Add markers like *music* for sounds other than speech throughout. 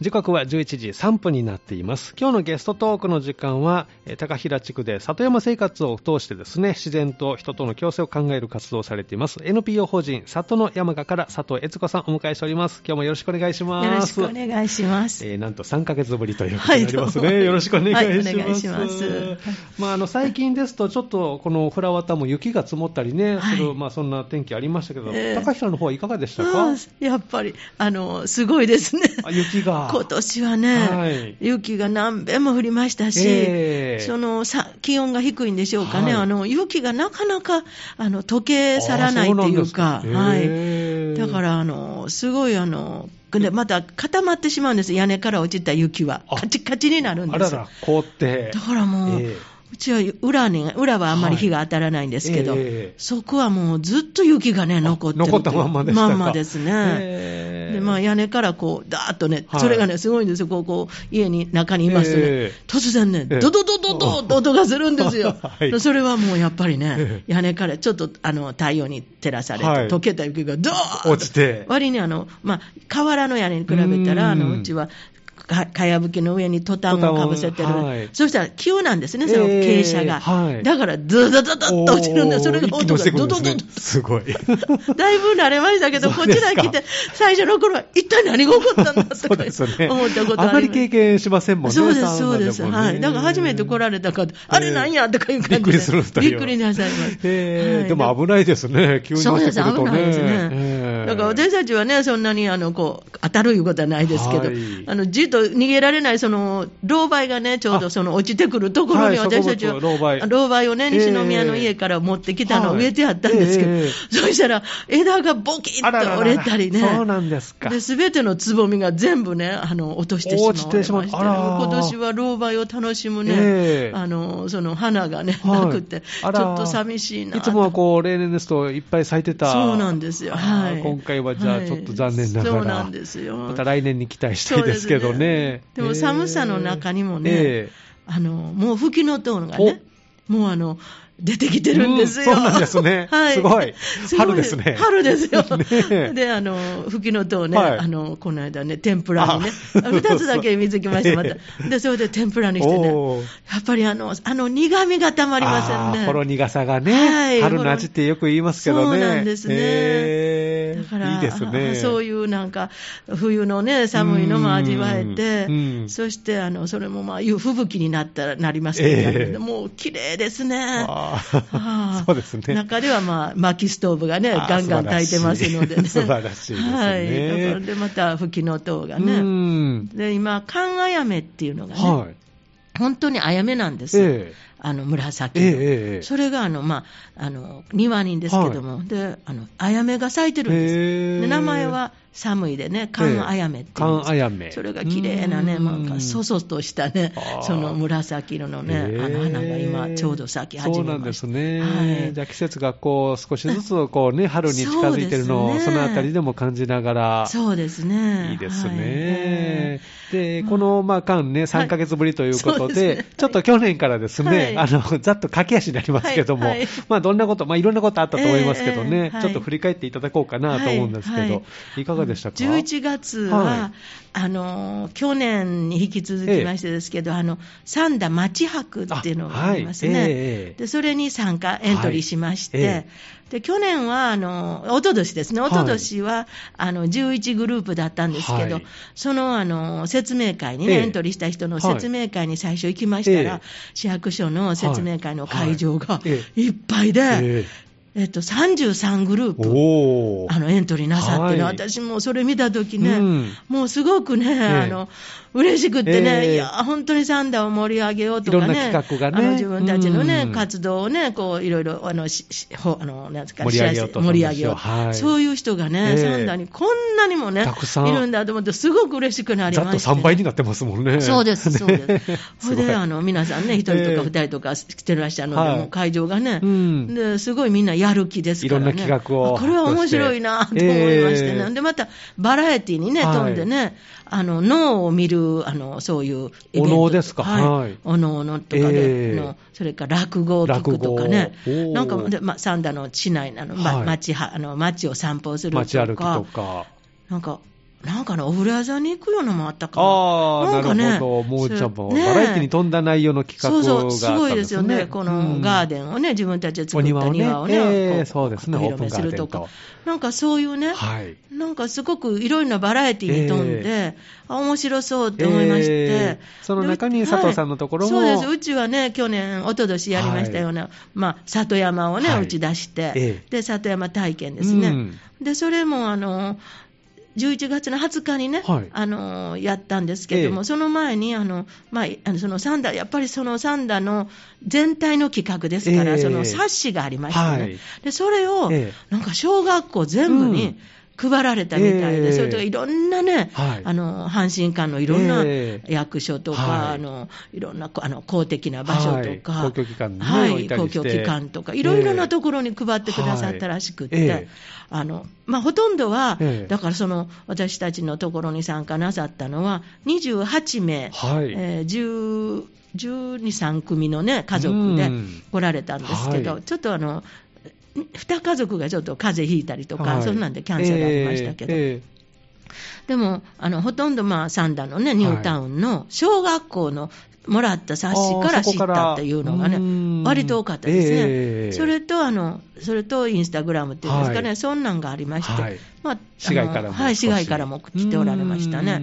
時刻は11時3分になっています。今日のゲストトークの時間はえー高平地区で里山生活を通してですね自然と人との共生を考える活動をされています。NPO 法人里の山賀から佐藤悦子さんをお迎えしております。今日もよろしくお願いします。よろしくお願いします。えーなんと3ヶ月ぶりということになりますね、はいよろしくお願いします。はいお願いします。まあ、あの最近ですと、ちょっとこのフラワタも雪が積もったりね、はい。するまあ、そんな天気ありましたけど、ええ高平の方はいかがでしたか、うんやっぱり、あの、すごいですね。あ雪が。今年はね、はい。雪が何遍も降りましたし、ええ。そのさ気温が低いんでしょうかね、はい。あの雪がなかなかあの溶け去らないっていうか、うかへえはい、だからあのすごいあの、でまた固まってしまうんです、屋根から落ちた雪は、あカチカチになるんです。あらら、凍って。だからもう、えうちは裏に、裏はあんまり日が当たらないんですけど、はいええ。そこはもうずっと雪がね、残って残ったまんまでまんまですね。ええ。でまあ、屋根からこう、だーっとね、はい。それがね、すごいんですよ、こう、こう家に中にいますとね、ええ。突然ね、ええ。ドドドドドと *laughs* 音がするんですよ。*laughs* はい。それはもうやっぱりねえ、屋根からちょっとあの太陽に照らされて、はい。溶けた雪がドーッと。落ちて。割にあの、まあ、瓦の屋根に比べたら、あうん。のうちは、かかやぶきの上にトタンをかぶせてる、はいそしたら急なんですね、そのええ傾斜が。はいだから、ドドドドッと落ちるんで、それがおー一気に落ちてくるドドドんですねドすごい。*laughs* だいぶ慣れましたけど、こちらに来て、最初の頃は、一体何が起こったんだそとか *laughs* ね。思ったことああまり経験しませんもんね。そうです、そうです。もねはい。だから初めて来られた方、あれなんやとかいう感じで。びっくりするんびっくりなさいます。はいええでも危ないですね、急にそうです。危ないですね。ええだから私たちはね、そんなにあのこう当たるいうことはないですけど、はいあのじっと逃げられないその老梅がね、ちょうどその落ちてくるところにはい私たちは、植物老梅老梅をね、ええ西宮の家から持ってきたのをはい植えてあったんですけど、ええそしたら枝がボキッと折れたりね。そうなんですか。で、すべてのつぼみが全部ね、あの、落としてしまわれまして、今年は老梅を楽しむね、ええあの、その花がね、はいなくて、ちょっと寂しいなといつもはこう、例年ですといっぱい咲いてた。そうなんですよ。はい。今回はじゃあちょっと残念ながら。はいそうなんですよ。また来年に期待したいですけどそうね。でも寒さの中にもね、えあの、もう吹きの塔がね、もうあの、出てきてるんですよ。うんそうなんですね *laughs* はい。すごいす春ですね春ですよ。*laughs* ねで、あの、吹きの塔ね、はいあの、この間ね、天ぷらにね、あ二つだけ水きました、またえ。で、それで天ぷらにしてね、やっぱりあの、あの苦味がたまりませんね。あーほろ苦さがね、はい春の味ってよく言いますけどね。そうなんですねえーだからいいですね。*laughs* そういうなんか、冬のね、寒いのも味わえてうんうん、そしてあのそれもまあ、吹雪になったらなりますけど、ええもう綺麗ですね。あーあー *laughs* そうですね。中ではまあ、薪ストーブがね、ガンガン炊いてますのでね。素晴らしいですねはい。だからで、また吹きの塔がうね。ん。で、今、寒あやめっていうのがね、はい。本当にあやめなんです。よ。え。あの紫の、ええええ。えそれがあの、まあ、あの庭にですけども、であのあやめが咲いてるんです、で名前は寒いでね、寒あやめっていうそれが綺麗なね、うん。なんかそそとしたねその紫色のね、あの花が今、ちょうど咲き始そうなんで。すね。はい。じゃあ季節がこう少しずつこうね、春に近づいてるのを、そのあたりでも感じながら。そうですね。いいですはい。ね。で、うん。この、まあ、間ね、3ヶ月ぶりということで、ちょっと去年からですね、はい。あの、ざっと駆け足になりますけども、まあ、どんなこと、まあ、いろんなことあったと思いますけどね、ちょっと振り返っていただこうかなと思うんですけど、はい。い。はいでしたか？11月は、はい。あの去年に引き続きましてですけど、あの三田町博っていうのがありますね、あはい。ええでそれに参加、エントリーしまして、はい。えで去年はあの、おととしですね、はい。おととしは、あの11グループだったんですけど、はい。そのあの説明会にね、ええ。エントリーした人の説明会に最初行きましたら、ええ。市役所の説明会の会場がいっぱいで、ええっと、33グルーえプ。おー。あのエントリーなさってね、はい。私もそれ見たときね、うん。もうすごくね、あの嬉しくってね、ええ。いや、本当にサンダーを盛り上げようとかね、ね。あの自分たちのね、うん。活動をね、こういろいろあのししほあのなんですか盛り上げようと盛り上げよう、はい。そういう人がね、ええ。サンダーにこんなにもね、たくさん。いるんだと思って、すごく嬉しくなりざっとまして、ね。3倍になってますもんね。そうです、そうです。ねそれで、あの、皆さんね、一人とええ。か二人とか来てらっしゃるので、はい。もう会場がね、うん。ですごいみんなやる気ですからね。いろんな企画をあこれは面白いなと思いましてね。ええで、また、バラエティにね、はい飛んでね、あの、脳を見る、あの、そういうイベント。お能ですか？ははいい。お能のとかで、ええのそれから落語を聞くとかねなんか、でまあ、三田の市内なの、まはい町は、あの、町を散歩するとか。街歩きとか。なんか、なんかね、お風呂屋さんに行くようなのもあったかな。な。ああ、なんかねなるほど。もうちゃんも、ねバラエティに富んだ内容の企画があったんですね。そうそう、すごいですよね。このガーデデンをね、自分たちで作おった庭をね庭をね、ええこうそうですねお披露目するとか。なんかそういうね、はい。なんかすごくいろいろなバラエティに富んで、えあ面白そうって思いまして、ええその中にで佐藤さんのところもはいそうです、うちはね、去年、一昨年やりましたような、まあ、里山をね、はい打ち出して、ええで、里山体験ですね。うんで、それも、あの、11月の20日にね、はい。あのやったんですけれども、ええ。その前にあの、まあ、そのサンダー、やっぱりそのサンダーの全体の企画ですから、ええ。その冊子がありましてね、はい。でそれを、ええ。なんか小学校全部に配られたみたいで、ええ。それとかいろんなね、はい。あの阪神間のいろんなええ。役所とか、はい。い、あのいろんなこあの公的な場所とか、はい。公共機関にねはい、公共機関とか、いろいろなところに配ってくださったらしくって、はいええ。あのまあ、ほとんどは、ええ。だからその私たちのところに参加なさったのは、28名、はい。えー10 12、3組の、ね、家族でうん。来られたんですけど、はい。ちょっとあの、2家族がちょっと風邪ひいたりとか、はい。そんなんでキャンセルありましたけど、ええでもあのほとんど、まあ、三田の、ね、ニュータウンの小学校のもらった冊子から知ったっていうのがね、割と多かったですね、ええ。それとあの、それとインスタグラムっていうんですかね、はい。そんなんがありまして、はい。まあ、市外からもはい、市外からも来ておられましたね。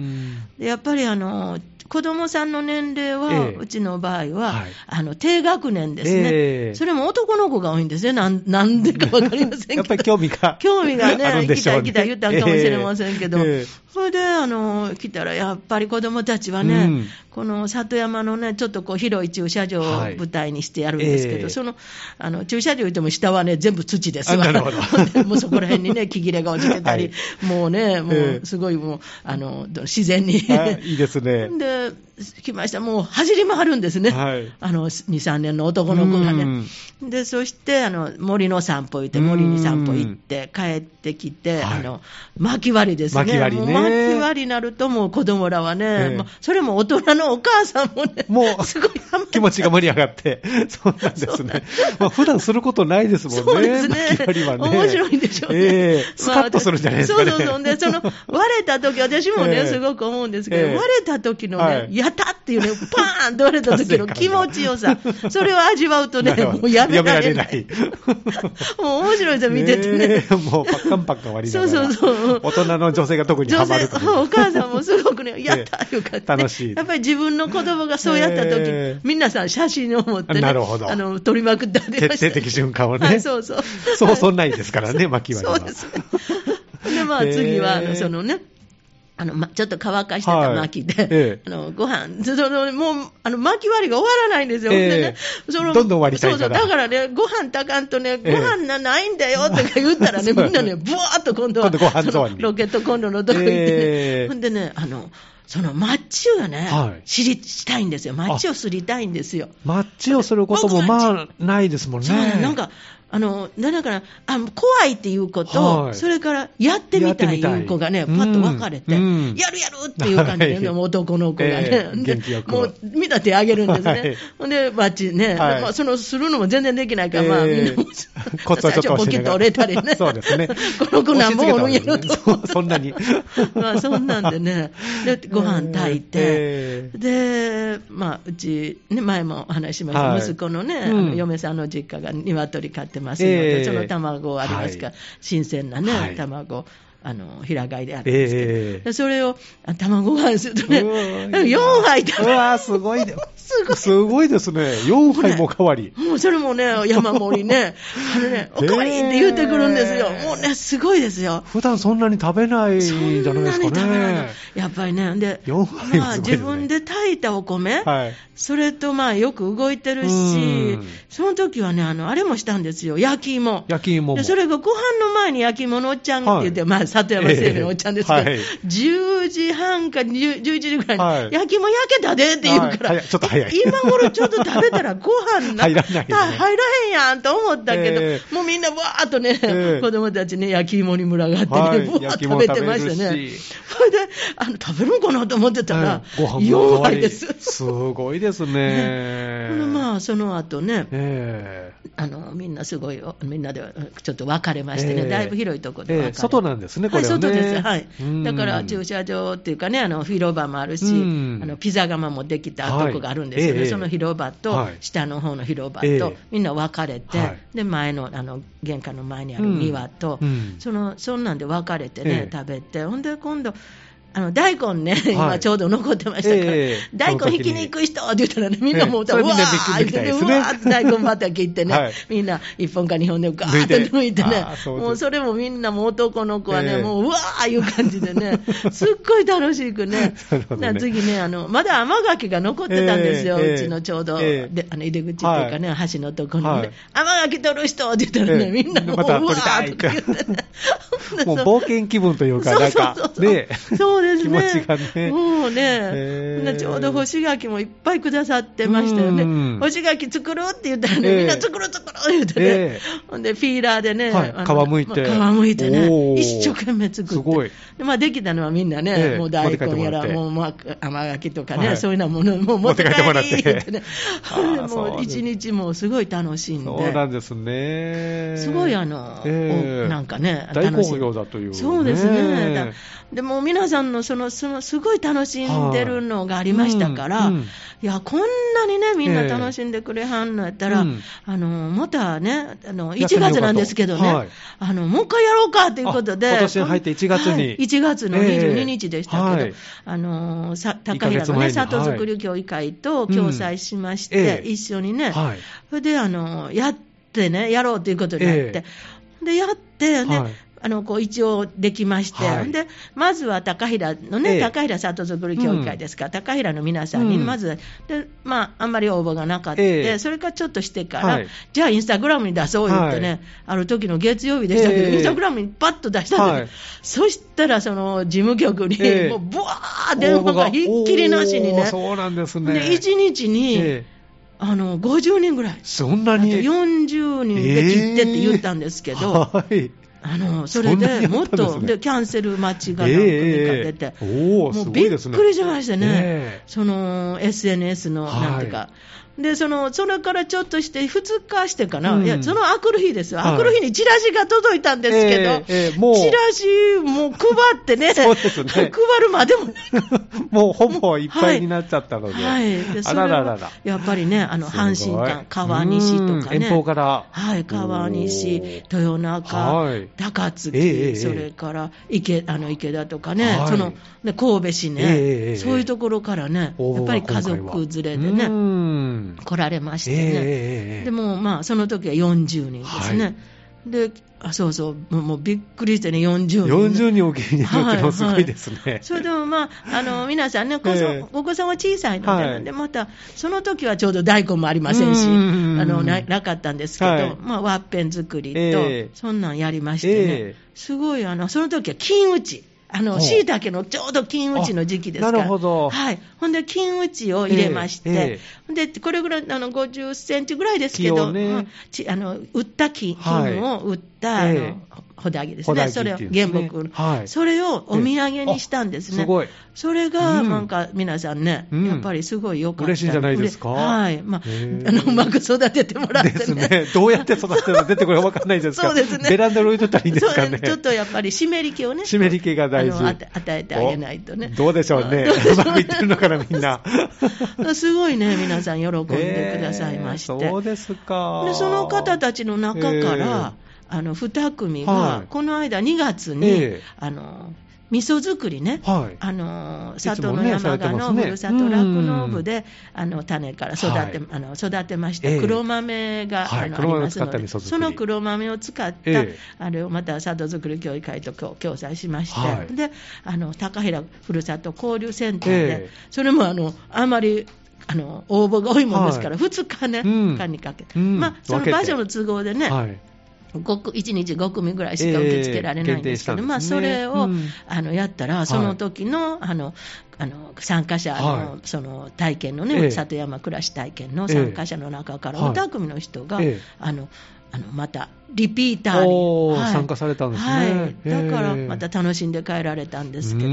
やっぱりあの子供さんの年齢は、ええ。うちの場合は、はい。あの低学年ですね、ええ。それも男の子が多いんですね、なん *laughs* なんでか分かりませんけど、やっぱり興味が *laughs* 興味がね、ね。たい行きたい言ったんかもしれませんけど、ええ。ええそれであの来たら、やっぱり子どもたちはね、うん。この里山のね、ちょっとこう広い駐車場をはい。舞台にしてやるんですけど、ええ。そのあの駐車場行っても下はね、全部土ですわ、*laughs* もうそこら辺にね、木切れが落ちてたり、もうね、もええ。うすごいもうあの自然に。あいいですね。で the 来ました、もう走り回るんですね、はい。あの2、3年の男の子がね。でそしてあの森の散歩行って、森に散歩行って、帰ってきて、はい。あの巻き割りですね、巻き割りね。もう巻き割りになると、もう子供らはね、ええ。まあそれも大人のお母さんもね、もう *laughs* すごい気持ちが盛り上がって、*laughs* そうなんですね。まあ普段することないですもんね。そうですね。巻き割りはね。面白いんでしょうね。ええ。スカッとするんじゃないですかね。そうそうそう。で、その、割れた時私もね、*laughs* ええ。すごく思うんですけど、ええ。割れた時のね、はいたっていうね、パーンと割れた時の気持ちよさ、それを味わうとね、もうやめられない。*laughs* もう面白いですよ、見ててね。えもうパッカンパッカン割りながら。そうそうそう大人の女性が特にハマる。お母さんもすごくね、やったよかった、ね。楽しいやっぱり自分の子供がそうやった時、ええ皆さん写真を持ってね、なるほどあの、撮りまくってありました。徹底的瞬間をね。はい、そうそう。そうそんないですからね、巻き割りは。そうですね。で、まあ、次は、あの、そのね、あの、ま、ちょっと乾かしてた巻きで、はいええ。あの、ご飯、その、もう、あの、巻き割りが終わらないんですよ。ええ。でね、その、どんどん割りたいそうそう、からだからね、ご飯炊かんとね、ごえ。え飯な、ないんだよとか言ったら *laughs* ね、みんなね、ブワーっと今度は、ロケットコンロのとこ行ってね、ええ。ほんでね、あの、そのマッチをね、はい。知りしたいんですよ。マッチをすりたいんですよ。マッチをすることもまあ、ないですもんね。そうね、なんか、あの、だから、あ怖いっていう子と、はい。それから、やってみたいいう子がね、パッと分かれて、うん。うん。やるやるっていう感じで、はい。男の子がね、ええで元気よくもう、見た手あげるんですね。はい。で、バッチね、はい。まあ、その、するのも全然できないから、まあ、みんなも、コツはちょっと最初ポキッと折れたりね。そうですね。この子なんぼおるんやろと。そんなに。*laughs* まあ、そんなんでね、で、ご飯炊いて、えで、まあ、うち、ね、前もお話ししました、はい。息子のね、うん。あの嫁さんの実家が鶏飼ってますので、ええ。その卵ありますか？ら、はい。新鮮なね、はい。卵。あの平飼いであるんですけど、ええでそれをあ卵ご飯するとね、うわ4 *laughs* 杯食べうわーすごいね。*laughs* すごいすごいですね。4杯も代わり。もうそれもね、山盛りね、*laughs* あのね、おかわりって言ってくるんですよ。もうね、すごいですよ。普段そんなに食べないんじそゃないですかんなに食べないね。やっぱりね、で、四杯もまあ、自分で炊いたお米、はい。それとまあよく動いてるうしん、その時はね、あの、あれもしたんですよ、焼き芋。焼き芋も。でそれがご飯の前に焼き芋のおっちゃんって言って、はいまあ、里山製麺のおっちゃんですけど、ええはい。10時半か10 11時ぐらいに、はい。焼き芋焼けたでって言うから、ちょっと早い。今頃ちょっと食べたらご飯な入らないね。入らへんやんと思ったけど、えもうみんなわーっとね、ええ。子供たちね、焼き芋に群がってね、はいーっと食べてましてね。それで、あの、食べるんかなと思ってたら、ご飯も4代わり。杯です。すごいですね。ほんでまあ、その後ね、えあのみんなすごい、みんなでちょっと別れましてね、ええ。だいぶ広いところでええ外なんですねこれはね。はい、外です、はい。うん、だから駐車場っていうかね、あの広場もあるし、うん。あのピザ窯もできたとこがあるんですけど、はい。ええ。その広場とはい。下の方の広場と、ええ。みんな分かれて、はい。で前のあの玄関の前にある庭と、うん。そのそんなんで分かれてね、ええ。食べて、ほんで今度、あの大根ね、はい。今ちょうど残ってましたから、ええ大根引きに行く人って言ったらね、みんなもう、ええそれうわーりみたいですね。うわーって大根畑行ってね、はい。みんな1本か2本でガーッと抜いてね抜いてあーそうです。もうそれもみんなもう男の子はね、ええ。もううわーいう感じでね、*laughs* すっごい楽しくねね。な次ねあの、まだ甘柿が残ってたんですよ、ええうちのちょうど、ええ。であの入り口っていうかね、橋のとこにね、はい。甘柿取る人って言ったらね、ええ。みんなもう、またうわーとか言ってね。*laughs* もう冒険気分というか、なんかそうそう、そうね、そうですね。気持ちがねもうね、へーでちょうど干し柿もいっぱいくださってましたよねうん。干し柿作るって言ったらね、ええみんな作る作る言ってね。ええほんで、ピーラーでね、はい皮むいてまあ皮むいてね一生懸命作って。すごいでまあ、できたのはみんなね、ええもう大根やら、もう、まあ、甘柿とかね、はいそういうようなものもう持って帰ってもらって言ってね。*laughs* もう一日もうすごい楽しんで。そうなんですね。すごいあの、なんかね、大好評だというねそうですね。だでも皆さんのその、そのすごい楽しんでるのがありましたから、はい。うん。うん。いや、こんなにね、みんな楽しんでくれはんのやったら、うん。あの、またね、あの、1やってみようかと。月なんですけどね、はい。あの、もう一回やろうかということで、あ今年に入って1月に。はい1月の22日でしたけど、ええはい。あの、さ高平のね、里作り協議会と共催しまして、うんええ。一緒にね、はい。それで、あの、やってね、やろうということになって、で、やって、ね、はいあの、こう、一応できまして、はい。で、まずは高平のね、ええ。高平里作り協議会ですから、高平の皆さんに、うん。まず、で、まあ、あんまり応募がなかった、ええ。それからちょっとしてから、はい。じゃあ、インスタグラムに出そう言ってね、はい。ある時の月曜日でしたけど、ええ。インスタグラムにパッと出したんです、はい。そしたら、その、事務局に、ええ。もう、ぶわー電話がひっきりなしにね、そうなんですね。で、1日に、ええ。あの、50人ぐらい。そんなあとに。40人で切ってって言ったんですけど、はい。あのそれでもっとでキャンセル待ちが何組か出て、もうびっくりしましたね、ええ。その SNS のはい。なんていうか、でそのそれからちょっとして、2日してかな、うん。いやそのあくる日ですよ、はい。あくる日にチラシが届いたんですけど、チラシもう配ってね、そうですね。*laughs* 配るまでも。*laughs* もうほぼいっぱいになっちゃったので。やっぱりね、あの阪神間、川西とかね、うん。遠方から。はい、川西、豊中、はい高槻、ええええそれから池あの池田とかね、はい。そので神戸市ね、ええええそういうところからね、やっぱり家族連れでね、うん。来られましてええね、ええでもまあ、その時は40人ですね。はいであそうそうもう、びっくりしてね、40人、ね。40人お受けになるってのはすごいですね。それでもまあ、あの皆さんね、お子さんええ。お子さんは小さいので、はい。でまた、その時はちょうど大根もありませんし、うん。あのななかったんですけど、はい。まあ、ワッペン作りと、ええ。そんなんやりましてね、ええ。すごいあの、その時は金打ち。あの、ほう。椎茸のちょうど金打ちの時期ですから。あなるほど。はい。ほんで、金打ちを入れまして、ええええ。ほんで、これぐらい、あの、50センチぐらいですけど、ね。まあちあの、売った金、はい。金を売った、ええ。あの、ほだぎですね。それを原ね木、はいそれをお土産にしたんですね。あすごいそれが、うんなんか、皆さんね、うんやっぱりすごい良かった。嬉しいんじゃないですか？はい。まあ、あの、うまく育ててもらってね。ですね。どうやって育てたら出てくるか分かんないですか？ら。*laughs* そうですねベランダに置いとったらいいんですかね？ちょっとやっぱり湿り気をね、湿り気が大事与与えてあげないとね。どうでしょうね。うまくいってるのかな、みんな。*laughs* すごいね、皆さん喜んでくださいまして。えーそうですか。でその方たちの中から、あの2組が、はい。この間2月に、ええ。あの味噌作りね、はい。あの里の山鹿のふるさと酪農部で、あの種から育て,、はい。あの育てました。ええ。黒豆が、はい。あのありますので、その黒豆を使った、ええ。あれをまた里作り協議会と共共催しまして、はい。であの高平ふるさと交流センターで、ええ。それもあのあまりあの応募が多いもんですから、はい。2日ね、うん。間にかけて、うん。まあ、その場所の都合でね、1日5組ぐらいしか受け付けられないんですけど、ええ限定したんですね。まあ、それを、うん。あのやったら、その時の,、あのあの参加者の、はい。その体験のええ。ね、里山暮らし体験の参加者の中から、ええ2組の人が、ええ。あのあのまたリピーターに、はい。参加されたんですね。はい、だからええまた楽しんで帰られたんですけど、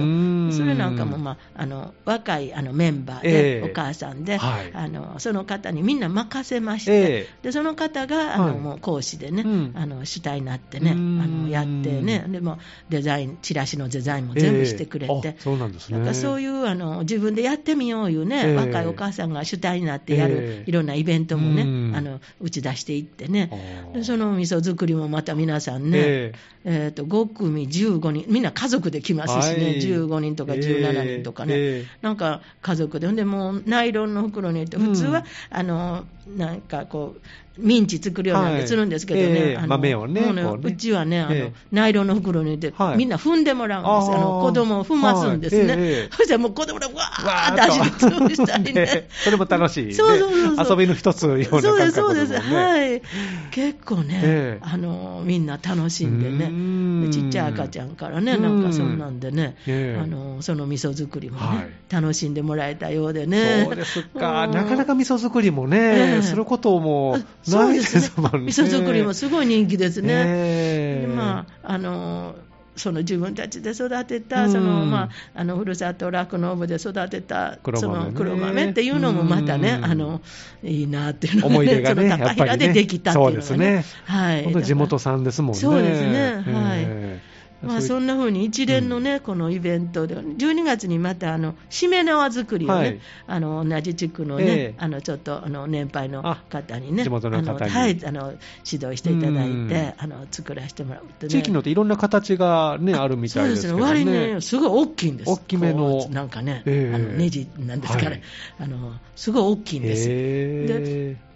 それなんかも、まあ、あの若いあのメンバーえで、えお母さんで、はい。あの、その方にみんな任せまして、ええ。でその方があの、はい。もう講師でね、うん。あの主体になってね、あのやってね、でもデザイン、チラシのデザインも全部してくれて。そうなんですね。なんかそういうあの自分でやってみよういうね、ええ。若いお母さんが主体になってやる、ええ。いろんなイベントもね、うん。あの打ち出していってね、その味噌作りもまた皆さんね、ええ。ーと5組15人、みんな家族で来ますしね、はい。15人とか17人とかね、ええ。なんか家族で、ほんでもうナイロンの袋に入れて、普通は、うん。あのなんかこう、ミンチ作るようなんはい。でするんですけどね、ええあの豆をねね。うちはねあの、ええ。ナイロンの袋に入れて、はい。みんな踏んでもらうんです、あの子供を踏ますんですね、はい。ええそしたらもう子供らわーって足でと潰したりね。ね。それも楽しい、ね。そうそうそうそう。遊びの一つような感覚そうです、そうです、はい、結構ね、ええ。あのみんな楽しんでね、でちっちゃい赤ちゃんからね、うん。なんかそんなんでね、ええ。あのその味噌作りもね、はい。楽しんでもらえたようでね。そうですか、うん。なかなか味噌作りもね、ええすることもないでそうですもんね。味噌作りもすごい人気ですね。ええ。でまああのその自分たちで育てうた、ん。そのまあ、あのふるさと酪農部で育てた黒豆ね。その黒豆っていうのもまたね、うんあのいいなっていうの思い出がねその高平でできたっていうのがね。ね、はい、地元産ですもんね。そうですね。はい。ええまあ、そんな風に一連のね、このイベントで、12月にまたあのしめ縄作りをね、はい。あの同じ地区のね、ええ。あのちょっとあの年配の方にね、あ地元の方に。あのはい、あの指導していただいうん。て、あの作らせてもらうってね。地域のっていろんな形がね、あるみたいですけどね。そうですね、割にね、すごい大きいんです。大きめの。なんかね、ええ。あのネジなんですかね、はい。あの、すごい大きいんです。へえ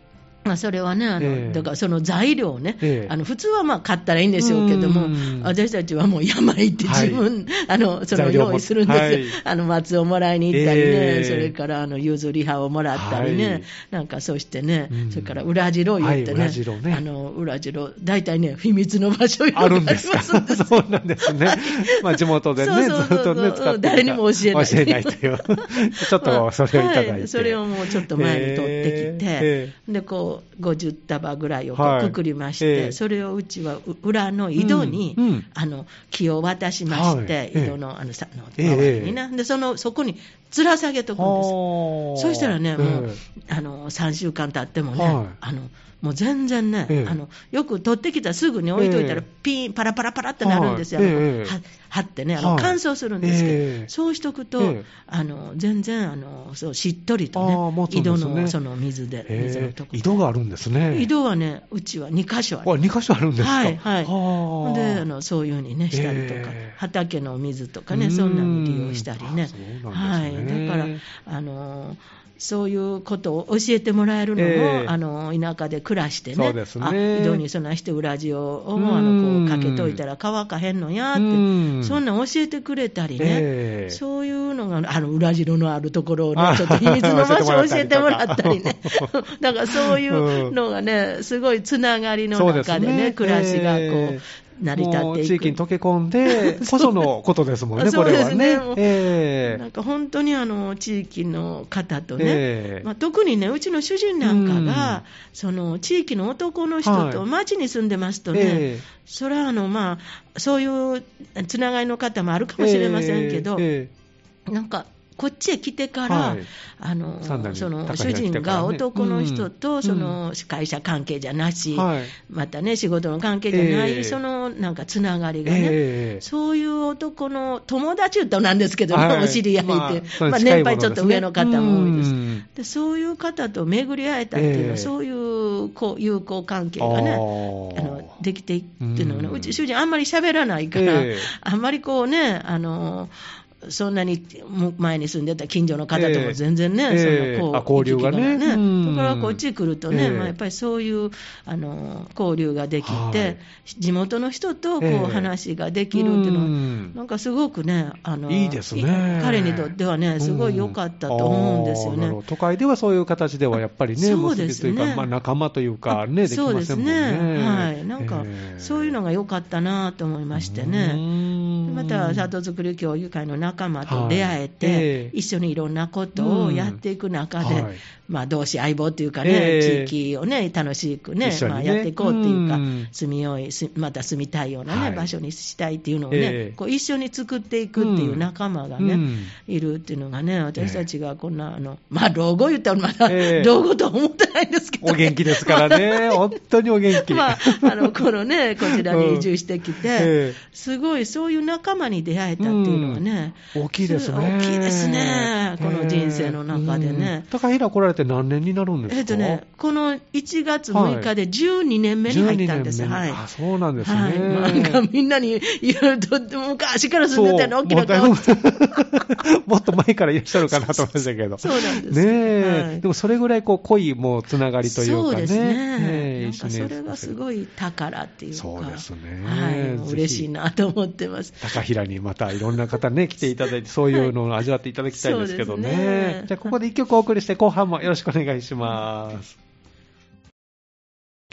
まあ、それはねあの、ええ。だからその材料をね、ええ。あの普通はまあ買ったらいいんでしょうけどもうん、私たちはもう山行ってはい。自分、あのその用意するんですよ、はい。あの松をもらいに行ったりね、ええ。それからあの柚子リハをもらったりね、はい。なんかそしてね、うん。それから裏白言ってね、はい裏白ね。あの裏白、大体ね、秘密の場所あるんですか？そうなんですね。まあ地元でね、そうそうそうずっとね、使ってる誰にも教えない。教えないという。ちょっとそれをいただいて。はい、それをもうちょっと前に取ってきて、え。でこう50束ぐらいをくくりまして、ええ。それをうちはう裏の井戸に、うんうん。あの木を渡しまして、はい。ええ。井戸のあのさのええ周りにね、でそのそこにつら下げとくんです。はあ。そうしたらね、もう、えあの3週間経ってもね、はい。あのもう全然ね、ええ。あの、よく取ってきたらすぐに置いといたらええ、ピン、パラパラパラってなるんですよ、ええ。は貼ってねあの、はい。乾燥するんですけど、ええ。そうしとくと、ええ。あの全然あのそうしっとりとね、井戸のその水で、水のへとこえ井戸があるんですね。井戸はね、うちは2箇所ああ、る。2箇所あるんですか？はいはい、はあであのそういうふうにねしたりとか、ええ。畑の水とかね、そんなのに利用したりね。うん。あそうはい、だからあのそういうことを教えてもらえるのも、ええ。あの田舎で暮らしてね、ね。あ井戸にそないして裏地をあうんのこうかけといたら乾かへんのやって、うん。そんなん教えてくれたりね、ええ。そういうのがあの裏地のあるところをねあ、ちょっと秘密の場所を教えてもらったりね。*laughs* だからそういうのがね、すごいつながりのそうです中でね、暮らしがこう、ええ成り立っていく。地域に溶け込んでこそのことですもんね、これはね。ね。えなんか本当にあの地域の方とね、ええ。まあ、特にね、うちの主人なんかが、うん。その地域の男の人とはい。町に住んでますとね、ええ。それはあの、まあ、そういうつながりの方もあるかもしれませんけど、ええ。なんかこっちへ来てから、はい。あのその主人が男の人うん。とその会社関係じゃなし、はい。またね、仕事の関係じゃない、ええ。そのなんかつながりがね、ええ。そういう男の友達となんですけど、はい。お知り合いで、まあまあ、年配ちょっと上の方も多いです。うん。でそういう方と巡り会えたっていうのは、ええ。そういうこう友好関係がね、あのできていってのはね、うん。うち主人、あんまり喋らないから、ええ。あんまりこうね、あのそんなに前に住んでた近所の方とも全然ね、ええ。そのあ交流がね。だからこっち来るとね、ええ。まあ、やっぱりそういうあの交流ができて、はい。地元の人とこう、ええ。話ができるっていうのは、うん。なんかすごくね、あのいいですね。彼にとってはね、すごい良かったと思うんですよね。あーなるほど。都会ではそういう形ではやっぱりね、そうですね。結びというか、まあ、仲間というかね、できそうですませんもんね。ね、はい、なんか、えーそういうのが良かったなと思いましてね。うん。また里作り協議会の仲間と出会えて、はい。ええ。一緒にいろんなことをやっていく中で、うんはい。まあ、同志相棒っていうかね、ええ。地域をね、楽しくね、まあ、やっていこうっていうか、うん。住みよい、すまた住みたいようなね、はい。場所にしたいっていうのをね、ええ。こう一緒に作っていくっていう仲間がね、うん。いるっていうのがね、私たちがこんな、あのまあ、老後言ったらまだ、ええ。老後とは思ってないんですけど、お元気ですからね。*laughs* 本当にお元気。まあ、あのこのね、こちらに移住してきて、*laughs* ええ。すごいそういう仲間に出会えたっていうのはね、大きいですね。大きいですね、この人生の中でね。うん高平来られて何年になるんですか？えっとね、この1月6日で12年目に入ったんです。12年目はい。あ、そうなんですね。はい、なんかみんなにいろいろと昔から住んでたの大きな顔も *laughs* もっと前からいらっしゃるかなと思いましたけど。そうなんですねえ、はいでもそれぐらいこう濃いもうつながりというかね。そうですね。えなんかそれがすごい。い宝っていうか。そうですねはい。嬉しいなと思ってます。高平にまたいろんな方ね、来ていただいて、*laughs* そういうのを味わっていただきたいですけどね。ねじゃあ、ここで一曲お送りして、後半もよろしくお願いします。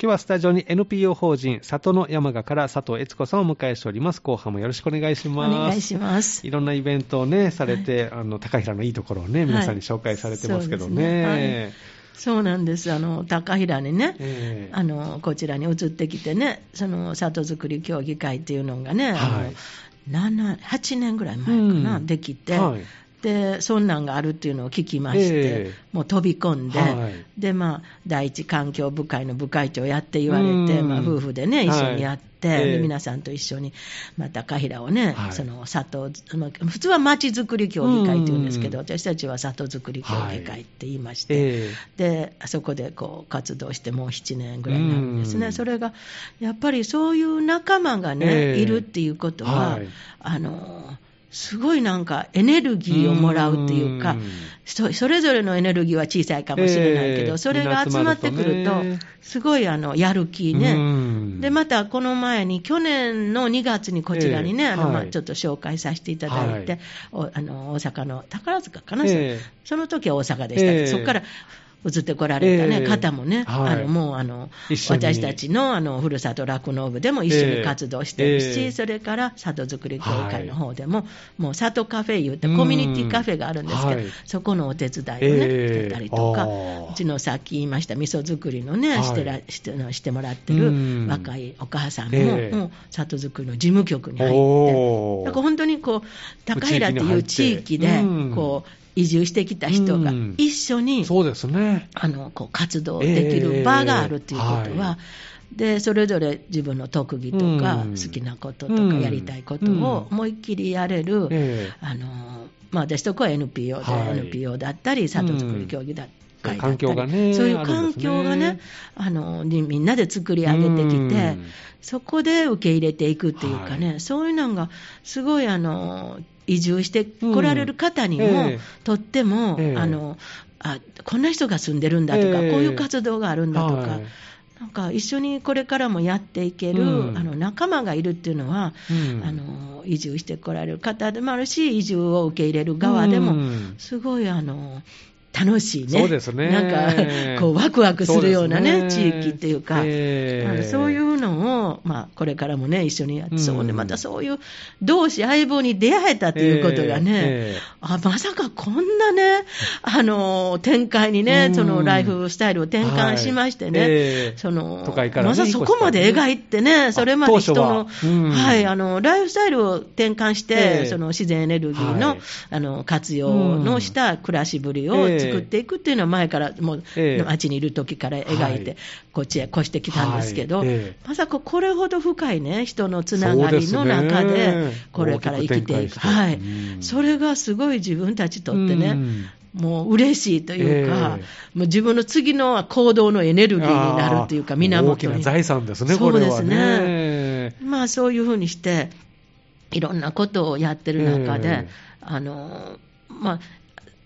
今日はスタジオに NPO 法人里の山賀から佐藤悦子さんをお迎えしております。後半もよろしくお願いしおます。願いします。いろんなイベントをね、されて、あの、高平のいいところをね、皆さんに紹介されてますけどね。はいそうなんです。あの、高平にね、ええあの、こちらに移ってきてね、その、里作り協議会っていうのがね、はいあの、7、8年ぐらい前かな、うん。できて、はいで、そんなんがあるっていうのを聞きまして、ええ。もう飛び込んで、はい。で、まあ、第一環境部会の部会長やって言われて、うん。まあ、夫婦でね、一緒にやって、はい皆さんと一緒に、まあ、高平をね、はい。その里、まあ普通はまちづくり協議会って言うんですけど、うん。私たちは里づくり協議会って言いまして、えで、あそこでこう活動してもう7年ぐらいになるんですね。うん。それが、やっぱりそういう仲間がね、ええ。いるっていうことは、はい。あの、すごいなんかエネルギーをもらうっていうか、うん。そそれぞれのエネルギーは小さいかもしれないけど、ええ。それが集まってくるとすごいあのやる気うね。ん。で、またこの前に、去年の2月にこちらにね、ええ。あのまあはい。ちょっと紹介させていただいて、おあの大阪の宝塚かな、ええ。その時は大阪でしたけど、ええ。そこから移ってこられた、ね。ええ。方もね、はい。あのもうあの私たちのあのふるさと酪農部でも一緒に活動してるし、ええ。それから里作り協会の方でも、もう里カフェいうて、うん。コミュニティカフェがあるんですけど、はい。そこのお手伝いをね、ええ。してたりとか、うちのさっき言いました味噌作りのね、はい。してらしてしてもらってるうん。若いお母さんも、里作りの事務局に入って。だから本当にこう高平っていう地域でうんこう移住してきた人がうん。一緒にそうですね。あのこう活動できる場があるっていうことは、ええはでそれぞれ自分の特技とかうん。好きなこととかうんやりたいことを思いっきりやれる、ええ。あのまあ、私とこは NPO で、はい。NPO だったり里作り協議だったり環境がねそういう環境がねあのにみんなで作り上げてきて、うん。そこで受け入れていくっていうかね、はそういうのがすごいあの移住して来られる方にも、うんええ。とっても、ええ。あのあこんな人が住んでるんだとか、ええ。こういう活動があるんだとか、はいなんか一緒にこれからもやっていける、うん。あの仲間がいるっていうのは、うん。あの移住してこられる方でもあるし、移住を受け入れる側でも、うん。すごいあの楽しいね、そうですね。なんか *laughs* こうワクワクするようなね、ね。地域っていうか、ええ。あのそういうのを、まあ、これからもね、一緒にやって、うんそうね、またそういう同志相棒に出会えたということがね、ええ。あまさかこんなね、あの展開にね、うん。そのライフスタイルを転換しましてね、はいええ。そのまさそこまで描いてね、それまで人の、は。うん。はい、あのライフスタイルを転換して、ええ。その自然エネルギーの,、はい。あの活用のした暮らしぶりを作っていくっていうのは、前からもう、ええ。町にいる時から描いて、はい。こっちへ越してきたんですけど、まさかこれほど深いね、人のつながりの中でこれから生きていく、はい。うん。それがすごい自分たちにとってね、うん。もう嬉しいというか、えもう自分の次の行動のエネルギーになるというか、源に。大きな財産ですね、そうですこれはね。まあそういうふうにして、いろんなことをやってる中で、ええ。あのまあ、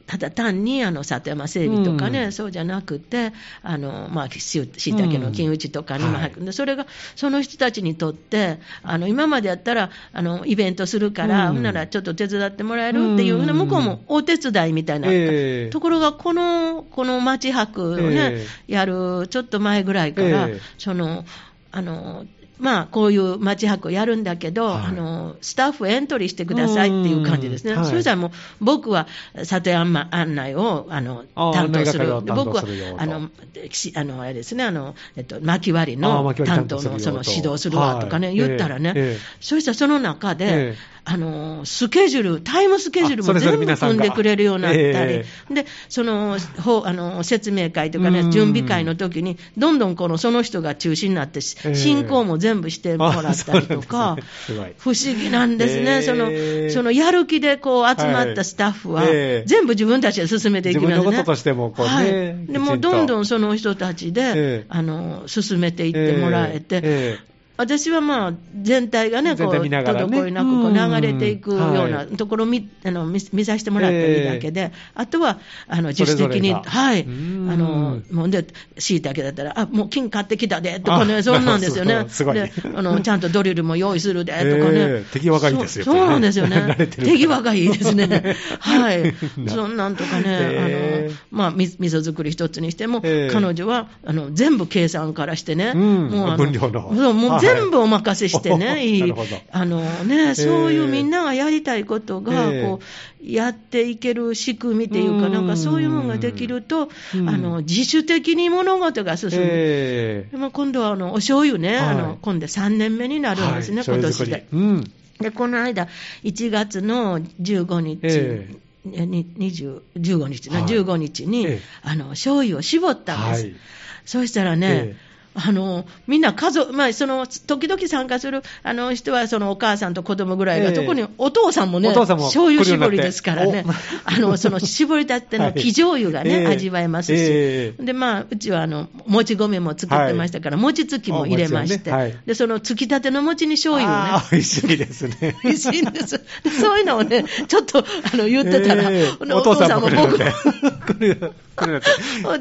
ただ単にあの里山整備とかね、うん。そうじゃなくて、あのまあ、しいたけの金打ちとかにも入うんでそれがその人たちにとって、あの今までやったらあのイベントするから、うん。ほんならちょっと手伝ってもらえるっていう、うん。向こうもお手伝いみたいな、ええ。ところがこのこの町泊をね、え。やるちょっと前ぐらいから、ええ。そのあのまあ、こういう街泊やるんだけど、はい。あの、スタッフエントリーしてくださいっていう感じですね。うんはい。それじゃもう、僕は里山案内を、あの、担当する。僕はあの、しあの、あれですね、あの、えっと、巻き割りの担当の、その指導するわとかね、はい。言ったらね、ええええ。そしたらその中で、ええあの、スケジュール、タイムスケジュールも全部組んでくれるようになったり、えで、その、あの、説明会とかね、うん。準備会の時に、どんどんこの、その人が中心になって、ええ。進行も全部してもらったりとかね。不思議なんですね。ええ。その、そのやる気でこう集まったスタッフは、全部自分たちで進めていきますね。自分のこととしてもこうねはい。でもどんどんその人たちで、ええ。あの、進めていってもらえて、ええ私はまあ全体がね、こうね。滞りなくこううん。流れていくようはない。ところを見,、あの見見させてもらったらいいだけで、あとはあの自主的に、はい、あうん。のもうで、しいたけだったら、あもう金買ってきたでとかあね、そんなんですよね、*laughs* であのちゃんとドリルも用意するでとかね、ええ。手際がいいですよそうそうなんですよね。*laughs* 手際がいいですね、*laughs* はい、なそんなんとかね、ええ。あのまあ、み味噌作り一つにしても、ええ。彼女はあの全部計算からしてね、うん。もうあの分量の。そうもう全部お任せしてね、*laughs* はいいあのね、そういうみんながやりたいことが、ええこうやっていける仕組みっていうか、うん。なんかそういうものができると、うん。あの自主的に物事が進む。ええでも今度はあのお醤油ね、はい。あの今度3年目になるんですね、はい今年で。うん。で、この間、1月の15日、ええ。に20 15日のはい。15日に、ええ。あの醤油を絞ったんです。はい。そうしたらね、ええあのみんな家族、まあ、その時々参加するあの人はそのお母さんと子供ぐらいが、ええ。特にお父さんもね、も醤油絞りですからね。お、あ。のその絞りたての *laughs* はい。生醤油がね、ええ。味わえますし、ええ。でまあ、うちはあのもち米も作ってましたから、餅つきも入れまして、ね。はい。でそのつきたての餅に醤油をね美味しいですね。*laughs* 美味しいんです。でそういうのをね、ちょっとあの言ってたら、ええ。お父さんも僕も *laughs*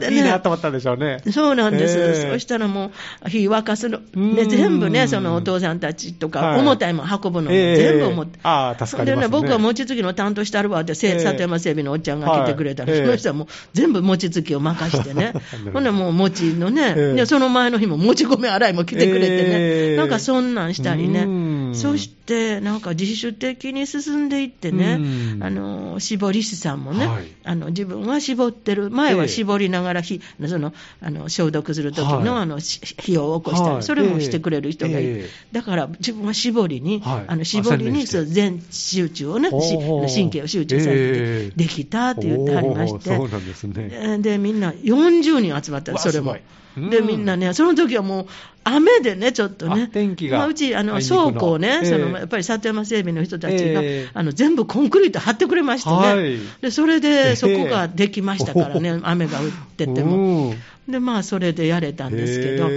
いいなと思ったんでしょうね。そうなんです、ええ。そしたらもう、火沸かすの、うん。で全部ね、そのお父さんたちとか、はい。重たいもん運ぶの全部持って、ああ、助かりますね。でね、僕は餅つきの担当してあるわって、里山整備のおっちゃんが来てくれたら、はいその人はもう全部餅つきを任してね。*laughs* ほんでもう餅のね、その前の日も餅米洗いも来てくれてね、ええ。なんかそんなんしたりうね、んそしてなんか自主的に進んでいってねう、ん。あの絞り師さんもね、はい。あの自分は絞ってる、前は絞りながら火、そのあの消毒する時の,、はい。あのし火を起こしたり、はい。それもしてくれる人がいる、ええ。だから自分は絞りに、はい。あの絞りにそう全集中をね、神経を集中させてええ。できたって言ってはりまして、ですね。みんな40人集まったそれも。で、うん。みんなね、その時はもう、雨でね、ちょっとね。あ、天気がまあ、うち、あの倉庫をね、ええ。そのやっぱり里山整備の人たちが、ええ。あの全部コンクリート張ってくれましてね、はい。でそれええでそこができましたからね、*laughs* 雨が降ってても。うんで、まあ、それでやれたんですけど、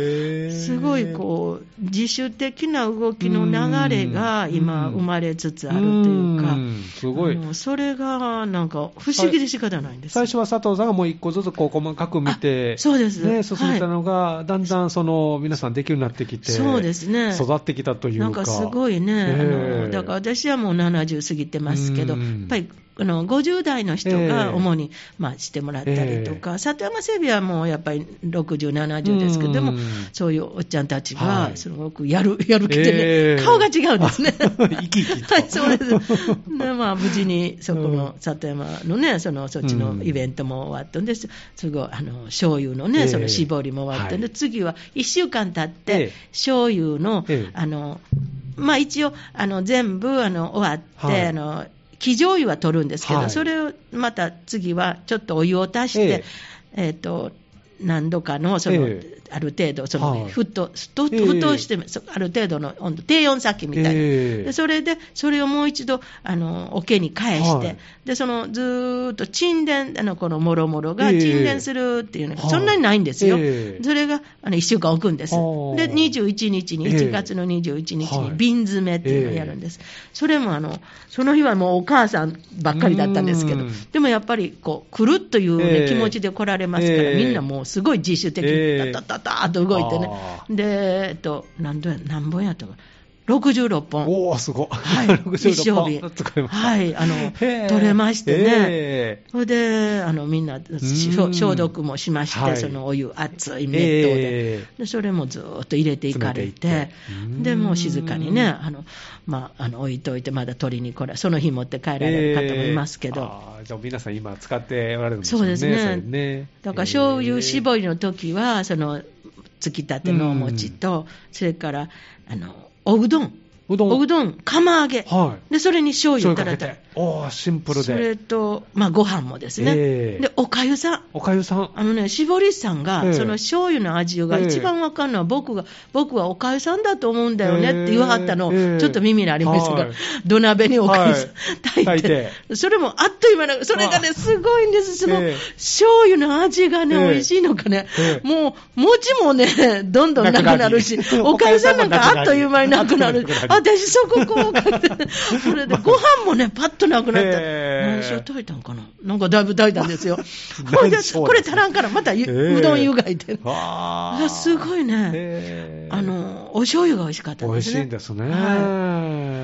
すごいこう、自主的な動きの流れが今、うん。生まれつつあるというか、ん。すごい。それがなんか不思議で仕方ないんです。最初は佐藤さんがもう一個ずつこう細かく見て、あそうです。ね、進めたのが、だんだんその皆さんできるようになってきて、そうですね。育ってきたというか。なんかすごいね、ええあのだから私はもう70過ぎてますけど、うん。やっぱりあの50代の人ええ。が主に、まあ、してもらったりとか、里山整備はもうやっぱり60、70ですけど、でもうん。そういうおっちゃんたちがはい。すごくやる、*laughs* やる気でね、ええ。顔が違うんですね。*laughs* 生き生きと。はい、そうです。で、まあ、無事にそこの里山のね、そのそっちのイベントも終わったんです、すごい、あの醤油のね、ええ。その絞りも終わったんで、はい。次は1週間経って、ええ。醤油の、ええ。あの、まあ一応、あの、全部、あの、終わって、はい。あの、生醤油は取るんですけど、はい。それをまた次はちょっとお湯を足して、えっ、と、何度かの、その、ええある程度、その、はい。沸騰、沸騰して、そある程度の温度、低温殺菌みたいな。ええ。でそれで、それをもう一度、あの、桶に返して、はい。で、その、ずーっと沈殿、あの、このもろもろがええ。沈殿するっていうのが、はい。そんなにないんですよ。ええ。それが、あの、1週間置くんです。で、21日に、ええ。1月の21日はい。に瓶詰めっていうのをやるんです。それも、あの、その日はもうお母さんばっかりだったんですけどうん、でもやっぱり、こう、来るという、ねええ。気持ちで来られますから、ええ。みんなもうすごい自主的ええ。に、たたたたーっと動いてねあ。で、えっと、何度や、何本やったか。66本。おお、すごい。はい、*laughs* 66一生日。本使いました。はい、あの、取れましてね。えそれで、あの、みんな、消消毒もしまして、はいそのお湯、熱い熱湯で。ええで、それもずーっと入れていかれててで、もう静かにね、あの、まあ、あの、置いといて、まだ取りに来ら、その日持って帰られる方もいますけど、あーじゃあ皆さん今使っておられるんですよね。そうですねねだから醤油絞り。りの時は、その、つきたてのお餅と、それから、あの、おうどん。うどん。おうどん、釜揚げ。はい。で、それに醤油たらたら。て。おーシンプルそで。れと、まあ、ご飯もですね。ええで、おかゆさん。おかゆさん？あのね、絞りさんが、ええその醤油の味がええ一番わかるのは、僕が、僕はおかゆさんだと思うんだよねって言わはったのを、ええちょっと耳にありましたが、はい土鍋におかゆさん、はい炊いてそれもあっという間な、それがね、あすごいんです。その、ええ醤油の味がね、ええ美味しいのかね、ええもう、餅もね、どんどんなくなるしおかゆさんなんかあっという間になくな。る私そここうかって、*laughs* それでご飯もね、パッとなくなった。へえ何しよう炊いたんかななんかだいぶ炊いたんですよ。*laughs* *laughs* これ足らんから、またうどん湯がいて。ああすごいね、ねあ、の、お醤油が美味しかった美味ですね。しいんですね。は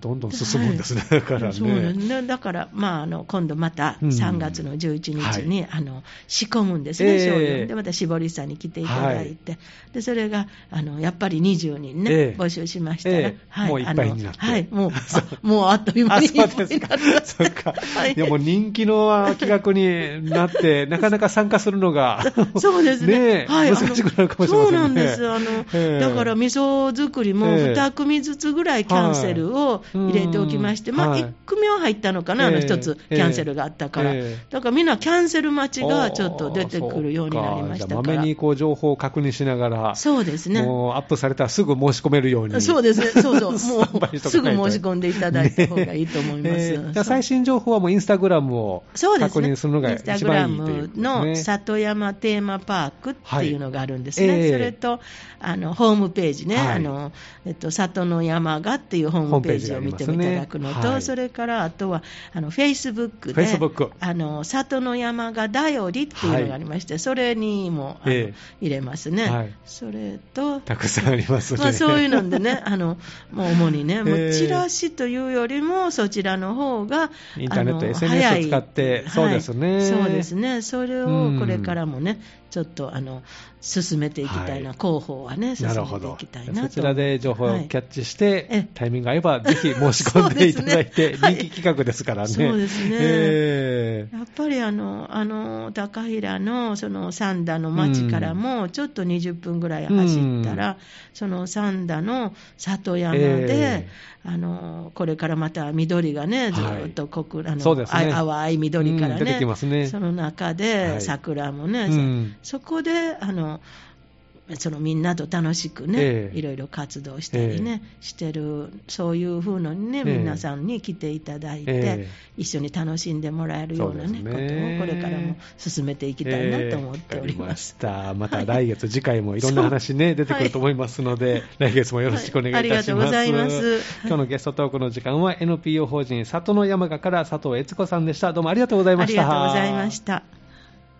どんどん進むんですね。だからね。そうね。だから、まあ、あの、今度またうん3月の11日に、あの、仕込むんですね、ええ醤油。で、また絞りさんに来ていただいて、で、それが、あの、やっぱり20人ね、ええ募集しましたら、ええもういっぱいになってはい、もう、*laughs* あもうあっという間あ、にいっぱそうですかいになりま。そっか。はいいや、もう人気の企画になって、*laughs* なかなか参加するのが、そうですね。ねえはい、難しくなるかもしれませんねそうなんです。あの、ええだから味噌作りもええ2組ずつぐらいキャンセルを入れておきまして、まあうんはい1組は入ったのかな、あのええ1つキャンセルがあったから。ええだからみんなキャンセル待ちがちょっと出てくるようになりましたか。じゃあまめにこう情報を確認しながら、そうですね。もうアップされたらすぐ申し込めるように。そうですね、そうそう、*laughs* スタンバイもうすぐ申し込んでいただいた方がいいと思います。えーじゃあ最新情報はもうインスタグラムを。確認するのがインスタ一グラ番いいということムのですね。里山テーマパークっていうのがあるんですね。はいええ。それと、あの、ホームページね、はい。あの、えっと、里の山がっていうホームページを見ていただくのと、ね。はい。それから、あとは、あの、フェイスブックで、あの、里の山がだよりっていうのがありまして、それにも、ええ。入れますね。はい。それと、たくさんありますね。まあ、そういうのでね、あのもう主にね、もええうチラシというよりも、そちらの方が、インターネット SNS を使ってそうですね。はい。そうですね、それうん。をこれからもね、ちょっとあの進めていきたいな、はい。広報はね、進めなるほど。ていきたいなと。そちらで情報をキャッチして、ええ。タイミングが合えば、ぜひ申し込んでいただいて、ねはい *laughs* 人気企画ですからね。そうですね。ええやっぱりあの、あの、高平のその三田の町からも、ちょっと20分ぐらい走ったら、うん。その三田の里山で、え。あの、これからまた緑がね、ずはい。っと濃く、あの、ね。あ淡い緑からね、うんね。その中はでい。桜もね、うん。そこで、あの、そのみんなと楽しくね、ええいろいろ活動したりね、してる、そういう風のにね、ええ皆さんに来ていただいて、え一緒に楽しんでもらえるような、ねねことをこれからも進めていきたいなと思っております。ました。また来月、次回もいろんな話ね、出てくると思いますので、来月もよろしくお願いいたします。はいありがとうございます今日のゲストトークの時間は NPO 法人里の山賀から佐藤悦子さんでした。どうもありがとうございました。ありがとうございました。